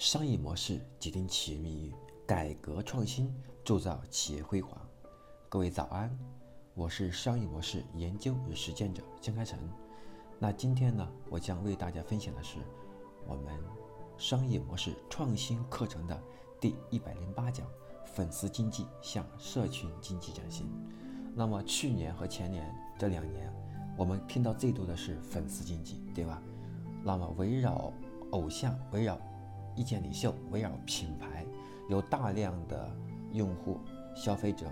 商业模式决定企业命运，改革创新铸造企业辉煌。各位早安，我是商业模式研究与实践者江开成。那今天呢，我将为大家分享的是我们商业模式创新课程的第一百零八讲：粉丝经济向社群经济转型。那么去年和前年这两年，我们听到最多的是粉丝经济，对吧？那么围绕偶像，围绕意见领袖围绕品牌，有大量的用户、消费者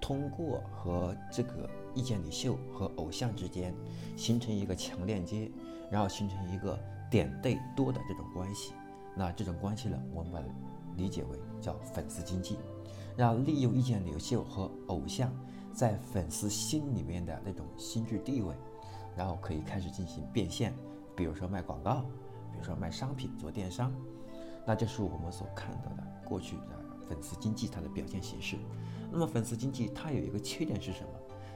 通过和这个意见领袖和偶像之间形成一个强链接，然后形成一个点对多的这种关系。那这种关系呢，我们理解为叫粉丝经济，让利用意见领袖和偶像在粉丝心里面的那种心智地位，然后可以开始进行变现，比如说卖广告，比如说卖商品做电商。那这是我们所看到的过去的粉丝经济它的表现形式。那么粉丝经济它有一个缺点是什么？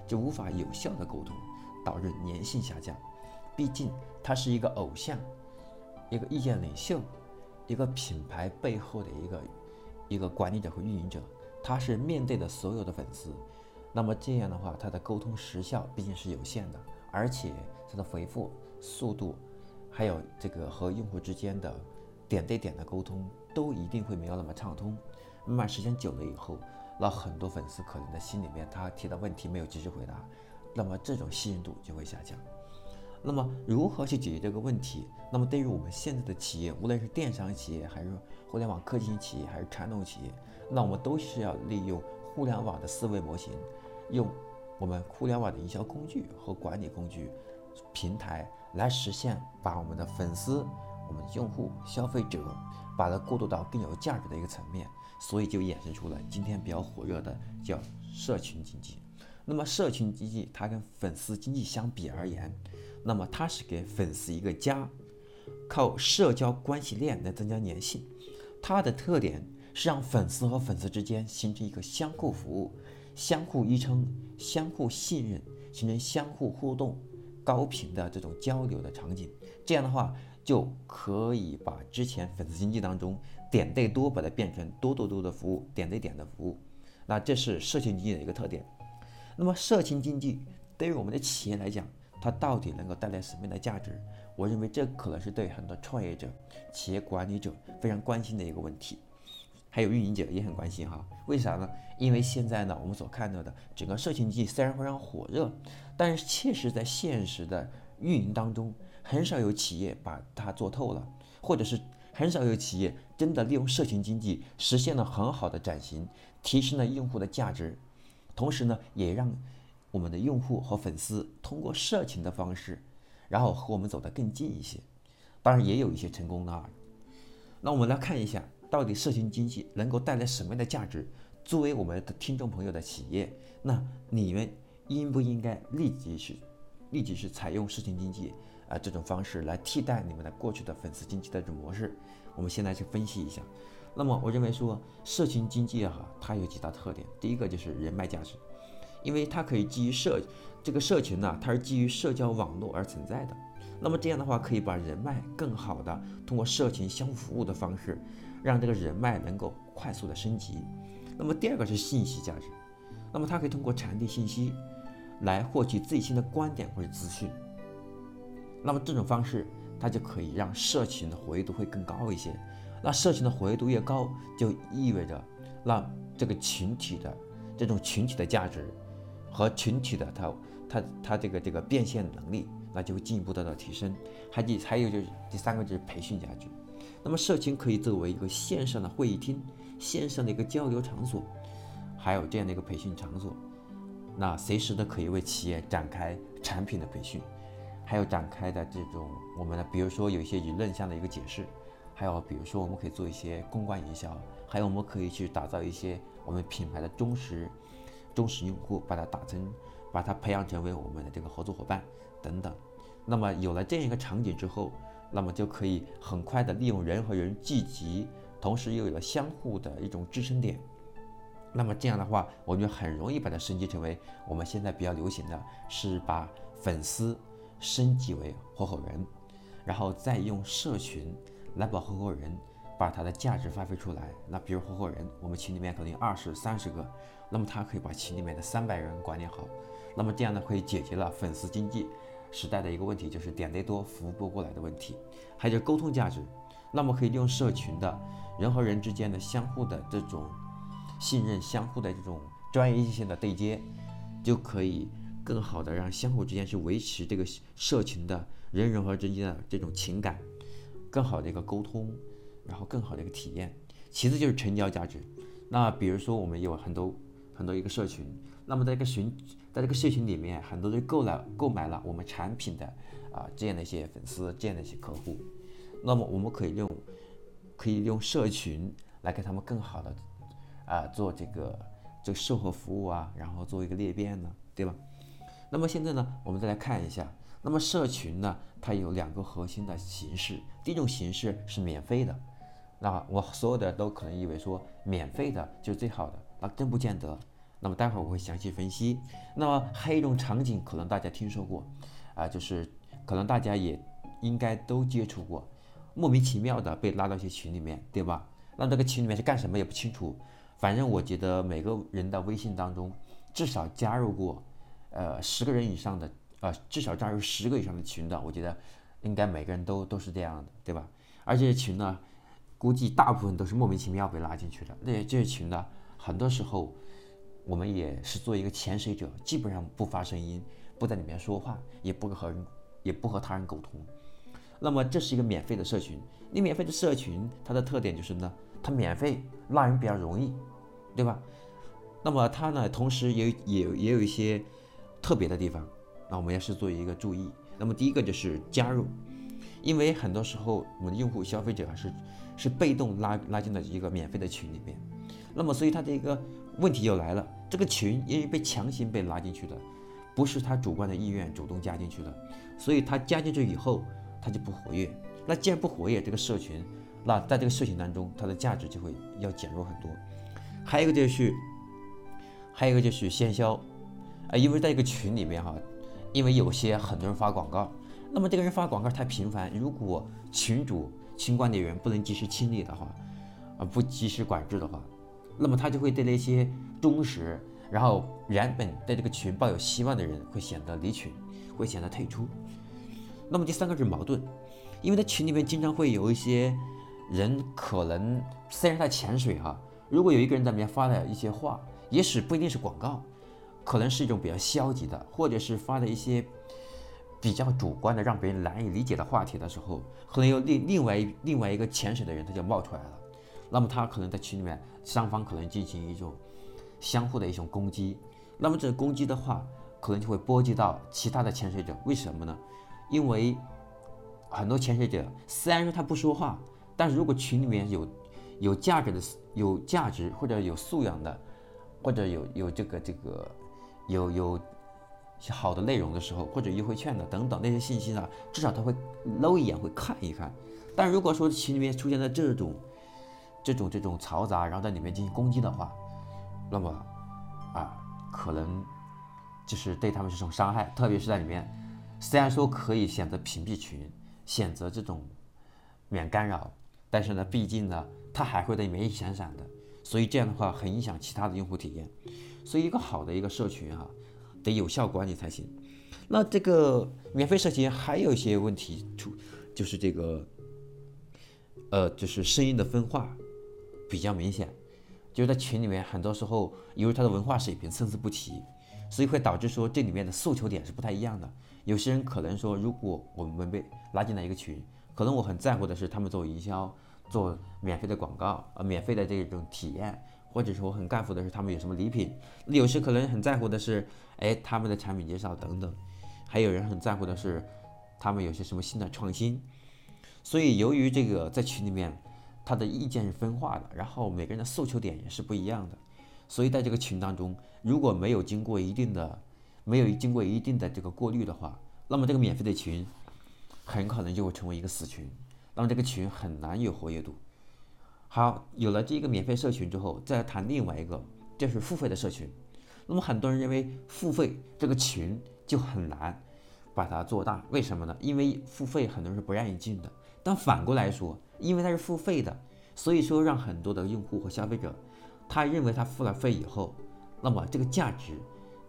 就无法有效的沟通，导致粘性下降。毕竟它是一个偶像，一个意见领袖，一个品牌背后的一个一个管理者和运营者，他是面对的所有的粉丝。那么这样的话，它的沟通时效毕竟是有限的，而且它的回复速度，还有这个和用户之间的。点对点的沟通都一定会没有那么畅通，慢慢时间久了以后，那很多粉丝可能在心里面他提的问题没有及时回答，那么这种信任度就会下降。那么如何去解决这个问题？那么对于我们现在的企业，无论是电商企业，还是互联网科技型企业，还是传统企业，那我们都是要利用互联网的思维模型，用我们互联网的营销工具和管理工具平台来实现把我们的粉丝。我们用户、消费者把它过渡到更有价值的一个层面，所以就衍生出了今天比较火热的叫社群经济。那么社群经济它跟粉丝经济相比而言，那么它是给粉丝一个家，靠社交关系链来增加粘性。它的特点是让粉丝和粉丝之间形成一个相互服务、相互依撑、相互信任，形成相互互动、高频的这种交流的场景。这样的话。就可以把之前粉丝经济当中点对多把它变成多多多的服务，点对点的服务。那这是社群经济的一个特点。那么社群经济对于我们的企业来讲，它到底能够带来什么样的价值？我认为这可能是对很多创业者、企业管理者非常关心的一个问题，还有运营者也很关心哈。为啥呢？因为现在呢，我们所看到的整个社群经济虽然非常火热，但是确实在现实的运营当中。很少有企业把它做透了，或者是很少有企业真的利用社群经济实现了很好的转型，提升了用户的价值，同时呢，也让我们的用户和粉丝通过社群的方式，然后和我们走得更近一些。当然，也有一些成功的啊。那我们来看一下，到底社群经济能够带来什么样的价值？作为我们的听众朋友的企业，那你们应不应该立即去立即去采用社群经济？啊，这种方式来替代你们的过去的粉丝经济的这种模式，我们先来去分析一下。那么，我认为说社群经济哈，它有几大特点。第一个就是人脉价值，因为它可以基于社这个社群呢，它是基于社交网络而存在的。那么这样的话，可以把人脉更好的通过社群相互服务的方式，让这个人脉能够快速的升级。那么第二个是信息价值，那么它可以通过传递信息来获取最新的观点或者资讯。那么这种方式，它就可以让社群的活跃度会更高一些。那社群的活跃度越高，就意味着那这个群体的这种群体的价值和群体的它它它这个这个变现能力，那就会进一步得到提升。还第还有就是第三个就是培训价值。那么社群可以作为一个线上的会议厅、线上的一个交流场所，还有这样的一个培训场所，那随时都可以为企业展开产品的培训。还有展开的这种我们的，比如说有一些舆论上的一个解释，还有比如说我们可以做一些公关营销，还有我们可以去打造一些我们品牌的忠实忠实用户，把它打成，把它培养成为我们的这个合作伙伴等等。那么有了这样一个场景之后，那么就可以很快的利用人和人聚集，同时又有了相互的一种支撑点。那么这样的话，我们就很容易把它升级成为我们现在比较流行的是把粉丝。升级为合伙人，然后再用社群来把合伙人，把他的价值发挥出来。那比如合伙人，我们群里面可能有二十三十个，那么他可以把群里面的三百人管理好。那么这样呢，可以解决了粉丝经济时代的一个问题，就是点得多服务不过来的问题。还有沟通价值，那么可以利用社群的人和人之间的相互的这种信任、相互的这种专业性的对接，就可以更好的让相互之间去维持这个社群的人人和之间的这种情感，更好的一个沟通，然后更好的一个体验。其次就是成交价值，那比如说我们有很多很多一个社群。那么在这个群，在这个社群里面，很多人购了购买了我们产品的啊这样的一些粉丝，这样的一些客户，那么我们可以用可以用社群来给他们更好的啊做这个这个售后服务啊，然后做一个裂变呢，对吧？那么现在呢，我们再来看一下，那么社群呢，它有两个核心的形式，第一种形式是免费的，那我所有的都可能以为说免费的就是最好的，那真不见得。那么待会儿我会详细分析。那么还有一种场景，可能大家听说过，啊，就是可能大家也应该都接触过，莫名其妙的被拉到一些群里面，对吧？那这个群里面是干什么也不清楚。反正我觉得每个人的微信当中至少加入过，呃，十个人以上的，呃，至少加入十个以上的群的，我觉得应该每个人都都是这样的，对吧？而这些群呢，估计大部分都是莫名其妙被拉进去的。那这些群呢，很多时候。我们也是做一个潜水者，基本上不发声音，不在里面说话，也不和，也不和他人沟通。那么这是一个免费的社群，你免费的社群，它的特点就是呢，它免费拉人比较容易，对吧？那么它呢，同时也也也有一些特别的地方，那我们要是做一个注意。那么第一个就是加入，因为很多时候我们的用户消费者还是是被动拉拉进了一个免费的群里面，那么所以它的一个。问题又来了，这个群因为被强行被拉进去的，不是他主观的意愿主动加进去的，所以他加进去以后，他就不活跃。那既然不活跃，这个社群，那在这个社群当中，它的价值就会要减弱很多。还有一个就是，还有一个就是先销，因为在一个群里面哈，因为有些很多人发广告，那么这个人发广告太频繁，如果群主、群管理员不能及时清理的话，啊，不及时管制的话。那么他就会对那些忠实，然后原本对这个群抱有希望的人会显得离群，会显得退出。那么第三个是矛盾，因为在群里面经常会有一些人，可能虽然他潜水哈，如果有一个人在里面发了一些话，也许不一定是广告，可能是一种比较消极的，或者是发的一些比较主观的，让别人难以理解的话题的时候，可能有另另外另外一个潜水的人他就冒出来了。那么他可能在群里面，双方可能进行一种相互的一种攻击。那么这攻击的话，可能就会波及到其他的潜水者。为什么呢？因为很多潜水者虽然说他不说话，但是如果群里面有有价值的、有价值或者有素养的，或者有有这个这个有有好的内容的时候，或者优惠券的等等那些信息呢，至少他会搂一眼，会看一看。但如果说群里面出现了这种，这种这种嘈杂，然后在里面进行攻击的话，那么啊，可能就是对他们是一种伤害。特别是在里面，虽然说可以选择屏蔽群，选择这种免干扰，但是呢，毕竟呢，它还会在里面一闪闪的，所以这样的话很影响其他的用户体验。所以一个好的一个社群哈，得有效管理才行。那这个免费社群还有一些问题出，就是这个呃，就是声音的分化。比较明显，就是在群里面，很多时候由于他的文化水平参差不齐，所以会导致说这里面的诉求点是不太一样的。有些人可能说，如果我们被拉进来一个群，可能我很在乎的是他们做营销、做免费的广告、呃免费的这种体验，或者说我很在乎的是他们有什么礼品。有时可能很在乎的是，哎他们的产品介绍等等，还有人很在乎的是他们有些什么新的创新。所以由于这个在群里面。他的意见是分化的，然后每个人的诉求点也是不一样的，所以在这个群当中，如果没有经过一定的，没有经过一定的这个过滤的话，那么这个免费的群很可能就会成为一个死群，那么这个群很难有活跃度。好，有了这个免费社群之后，再谈另外一个，就是付费的社群。那么很多人认为付费这个群就很难把它做大，为什么呢？因为付费很多人是不愿意进的。但反过来说，因为它是付费的，所以说让很多的用户和消费者，他认为他付了费以后，那么这个价值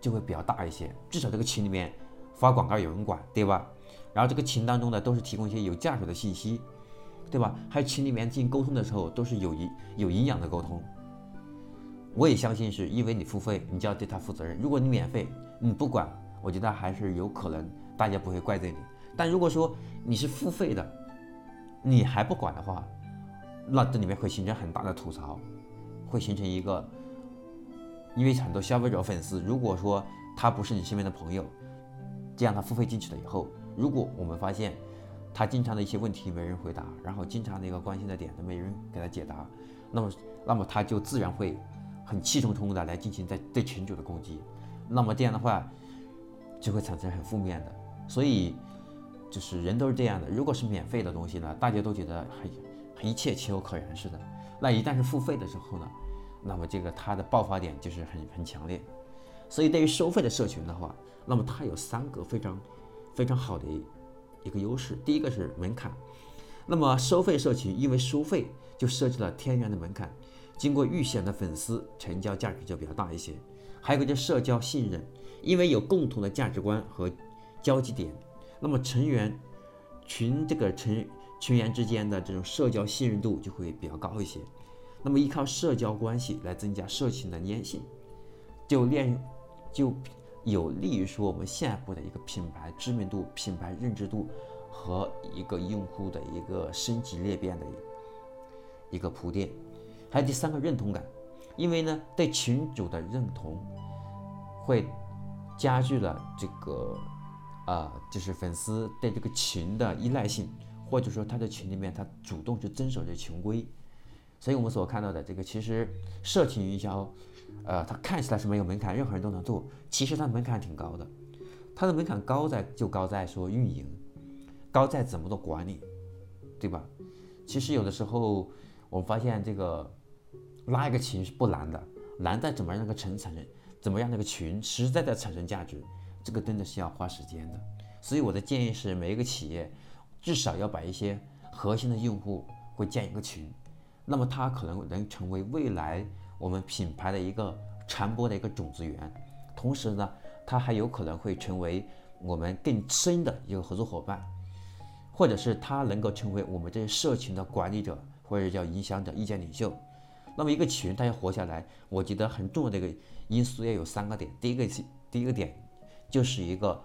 就会比较大一些，至少这个群里面发广告有人管，对吧？然后这个群当中呢，都是提供一些有价值的信息，对吧？还有群里面进行沟通的时候，都是有营有营养的沟通。我也相信是因为你付费，你就要对他负责任。如果你免费，你不管，我觉得还是有可能大家不会怪罪你。但如果说你是付费的，你还不管的话，那这里面会形成很大的吐槽，会形成一个，因为很多消费者粉丝，如果说他不是你身边的朋友，这样他付费进去了以后。如果我们发现他经常的一些问题没人回答，然后经常的一个关心的点都没人给他解答，那么那么他就自然会很气冲冲的来进行在对群主的攻击，那么这样的话就会产生很负面的。所以就是人都是这样的，如果是免费的东西呢，大家都觉得很很一切情有可原似的，那一旦是付费的时候呢，那么这个它的爆发点就是很很强烈。所以对于收费的社群的话，那么它有三个非常。非常好的一个优势，第一个是门槛。那么收费社群因为收费就设置了天然的门槛，经过预选的粉丝成交价值就比较大一些。还有个就是社交信任，因为有共同的价值观和交集点，那么成员群这个成群员之间的这种社交信任度就会比较高一些。那么依靠社交关系来增加社群的粘性，就练就。有利于说我们下一步的一个品牌知名度、品牌认知度和一个用户的一个升级裂变的一个铺垫。还有第三个认同感，因为呢对群主的认同会加剧了这个啊，就是粉丝对这个群的依赖性，或者说他在群里面他主动去遵守这群规。所以我们所看到的这个其实社群营销。呃，它看起来是没有门槛，任何人都能做。其实它的门槛挺高的，它的门槛高在就高在说运营，高在怎么做管理，对吧？其实有的时候我发现这个拉一个群是不难的，难在怎么让那个群产生，怎么让那个群实在的产生价值，这个真的是要花时间的。所以我的建议是，每一个企业至少要把一些核心的用户会建一个群，那么它可能能成为未来。我们品牌的一个传播的一个种子源，同时呢，它还有可能会成为我们更深的一个合作伙伴，或者是它能够成为我们这些社群的管理者，或者叫影响者、意见领袖。那么一个群它要活下来，我觉得很重要的一个因素要有三个点。第一个是第一个点，就是一个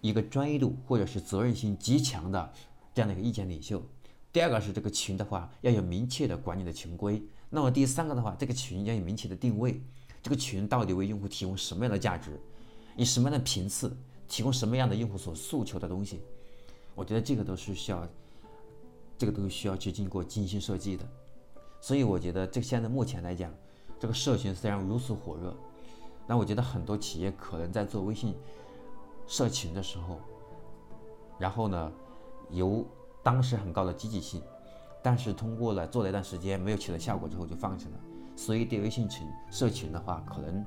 一个专业度或者是责任心极强的这样的一个意见领袖。第二个是这个群的话要有明确的管理的群规。那么第三个的话，这个群要有明确的定位，这个群到底为用户提供什么样的价值，以什么样的频次提供什么样的用户所诉求的东西，我觉得这个都是需要，这个都需要去经过精心设计的。所以我觉得这现在目前来讲，这个社群虽然如此火热，那我觉得很多企业可能在做微信社群的时候，然后呢，由当时很高的积极性。但是通过了做了一段时间没有起到效果之后就放弃了，所以对微信群社群的话，可能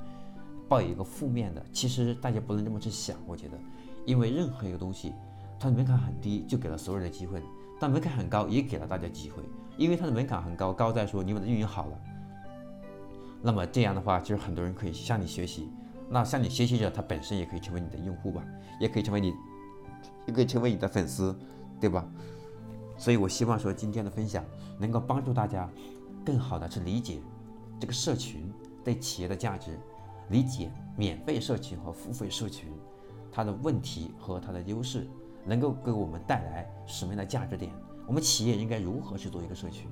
抱有一个负面的。其实大家不能这么去想，我觉得，因为任何一个东西，它的门槛很低，就给了所有人的机会；但门槛很高，也给了大家机会。因为它的门槛很高，高在说你把它运营好了，那么这样的话，就是很多人可以向你学习。那向你学习者，他本身也可以成为你的用户吧，也可以成为你，也可以成为你的粉丝，对吧？所以，我希望说今天的分享能够帮助大家更好的去理解这个社群对企业的价值，理解免费社群和付费社群它的问题和它的优势，能够给我们带来什么样的价值点？我们企业应该如何去做一个社群，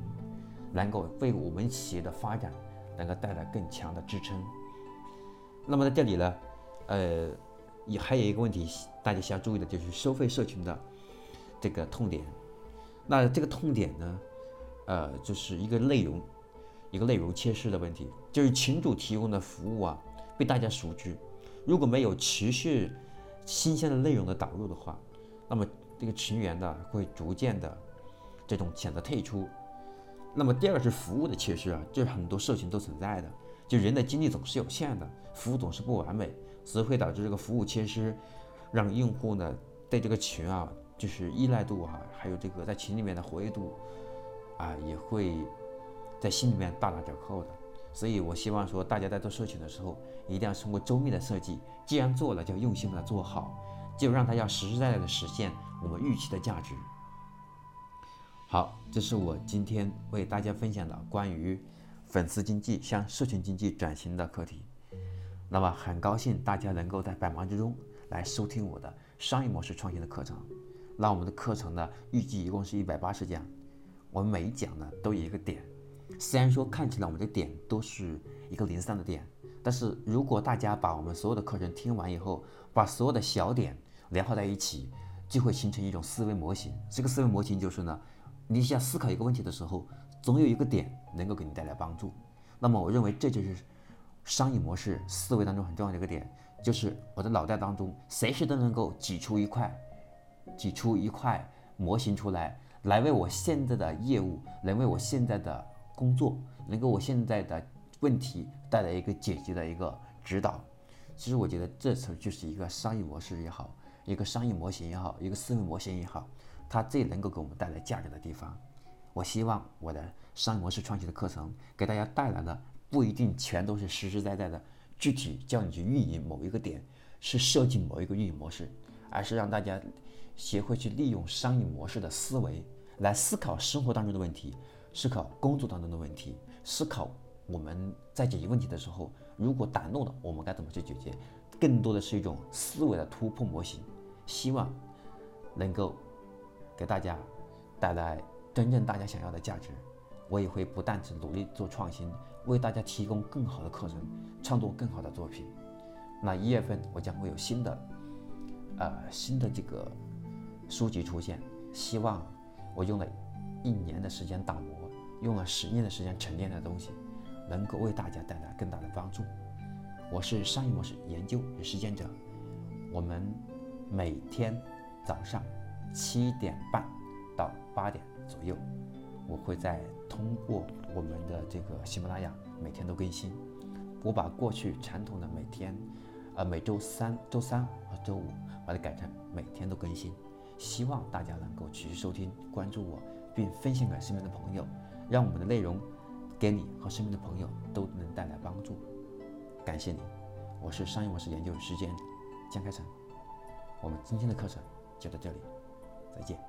能够为我们企业的发展能够带来更强的支撑？那么在这里呢，呃，也还有一个问题，大家需要注意的就是收费社群的这个痛点。那这个痛点呢，呃，就是一个内容，一个内容缺失的问题，就是群主提供的服务啊，被大家熟知，如果没有持续新鲜的内容的导入的话，那么这个群员呢会逐渐的这种选择退出。那么第二个是服务的缺失啊，就是很多社群都存在的，就人的精力总是有限的，服务总是不完美，所以会导致这个服务缺失，让用户呢对这个群啊。就是依赖度啊，还有这个在群里面的活跃度啊，也会在心里面大打折扣的。所以我希望说，大家在做社群的时候，一定要通过周密的设计。既然做了，就要用心把它做好，就让它要实实在在的实现我们预期的价值。好，这是我今天为大家分享的关于粉丝经济向社群经济转型的课题。那么很高兴大家能够在百忙之中来收听我的商业模式创新的课程。那我们的课程呢，预计一共是一百八十讲，我们每一讲呢都有一个点。虽然说看起来我们的点都是一个零散的点，但是如果大家把我们所有的课程听完以后，把所有的小点连合在一起，就会形成一种思维模型。这个思维模型就是呢，你想思考一个问题的时候，总有一个点能够给你带来帮助。那么我认为这就是商业模式思维当中很重要的一个点，就是我的脑袋当中随时都能够挤出一块，挤出一块模型出来，来为我现在的业务，能为我现在的。工作能给我现在的问题带来一个解决的一个指导，其实我觉得这次就是一个商业模式也好，一个商业模型也好，一个思维模型也好，它最能够给我们带来价值的地方。我希望我的商业模式创新的课程给大家带来的不一定全都是实实在在的具体教你去运营某一个点，是设计某一个运营模式，而是让大家学会去利用商业模式的思维来思考生活当中的问题。思考工作当中的问题，思考我们在解决问题的时候，如果挡路了，我们该怎么去解决？更多的是一种思维的突破模型，希望能够给大家带来真正大家想要的价值。我也会不断去努力做创新，为大家提供更好的课程，创作更好的作品。那一月份我将会有新的，呃，新的这个书籍出现，希望我用了一年的时间打磨。用了十年的时间沉淀的东西，能够为大家带来更大的帮助。我是商业模式研究与实践者，我们每天早上七点半到八点左右，我会在通过我们的这个喜马拉雅每天都更新。我把过去传统的每天，呃每周三、周三和周五把它改成每天都更新，希望大家能够持续收听、关注我，并分享给身边的朋友。让我们的内容给你和身边的朋友都能带来帮助，感谢你，我是商业模式研究时间江开成，我们今天的课程就到这里，再见。